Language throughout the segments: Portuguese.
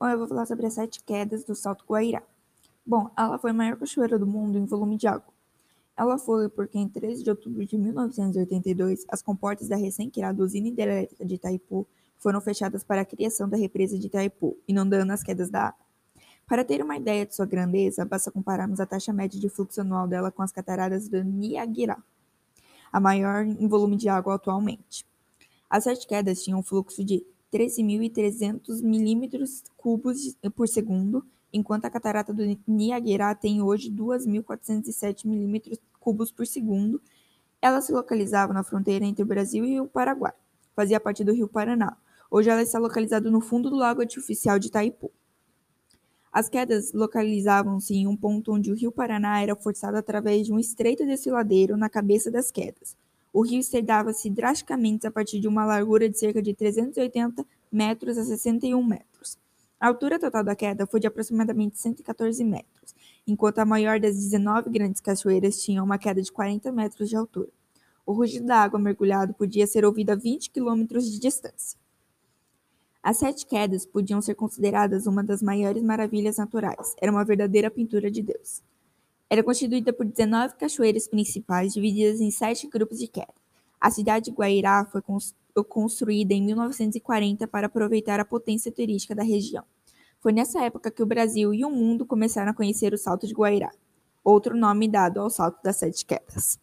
Bom, eu vou falar sobre as sete quedas do Salto Guairá. Bom, ela foi a maior cachoeira do mundo em volume de água. Ela foi porque em 13 de outubro de 1982, as comportas da recém-criada usina hidrelétrica de Itaipu foram fechadas para a criação da represa de Itaipu, inundando as quedas da água. Para ter uma ideia de sua grandeza, basta compararmos a taxa média de fluxo anual dela com as cataratas do Niagara, a maior em volume de água atualmente. As sete quedas tinham um fluxo de 13.300 milímetros cúbicos por segundo, enquanto a catarata do Niagara tem hoje 2.407 milímetros cúbicos por segundo. Ela se localizava na fronteira entre o Brasil e o Paraguai. Fazia parte do rio Paraná. Hoje ela está localizada no fundo do lago artificial de Itaipu. As quedas localizavam-se em um ponto onde o rio Paraná era forçado através de um estreito desfiladeiro na cabeça das quedas. O rio estendava-se drasticamente a partir de uma largura de cerca de 380 metros a 61 metros. A altura total da queda foi de aproximadamente 114 metros, enquanto a maior das 19 grandes cachoeiras tinha uma queda de 40 metros de altura. O rugido da água mergulhado podia ser ouvido a 20 quilômetros de distância. As sete quedas podiam ser consideradas uma das maiores maravilhas naturais. Era uma verdadeira pintura de Deus. Era constituída por 19 cachoeiras principais, divididas em sete grupos de queda. A cidade de Guairá foi construída em 1940 para aproveitar a potência turística da região. Foi nessa época que o Brasil e o mundo começaram a conhecer o Salto de Guairá, outro nome dado ao Salto das Sete Quedas.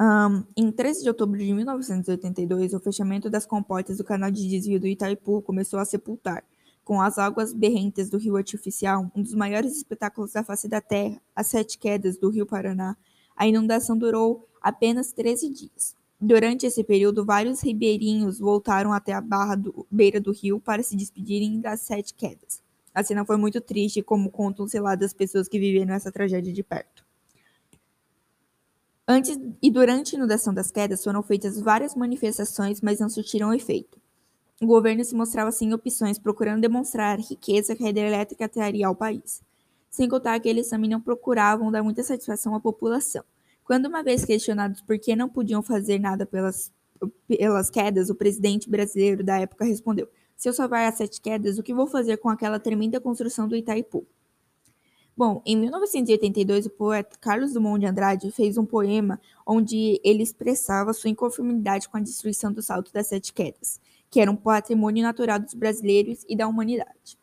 Um, em 13 de outubro de 1982, o fechamento das comportas do canal de desvio do Itaipu começou a sepultar com as águas berrentas do rio artificial, um dos maiores espetáculos da face da Terra, as sete quedas do rio Paraná, a inundação durou apenas 13 dias. Durante esse período, vários ribeirinhos voltaram até a barra do, beira do rio para se despedirem das sete quedas. A cena foi muito triste, como contam, sei lá, das pessoas que viveram essa tragédia de perto. Antes e durante a inundação das quedas foram feitas várias manifestações, mas não surtiram efeito. O governo se mostrava sem opções, procurando demonstrar a riqueza que a hidrelétrica traria ao país. Sem contar que eles também não procuravam dar muita satisfação à população. Quando uma vez questionados por que não podiam fazer nada pelas, pelas quedas, o presidente brasileiro da época respondeu: Se eu salvar as sete quedas, o que vou fazer com aquela tremenda construção do Itaipu? Bom, em 1982, o poeta Carlos Drummond de Andrade fez um poema onde ele expressava sua inconformidade com a destruição do Salto das Sete Quedas que era um patrimônio natural dos brasileiros e da humanidade.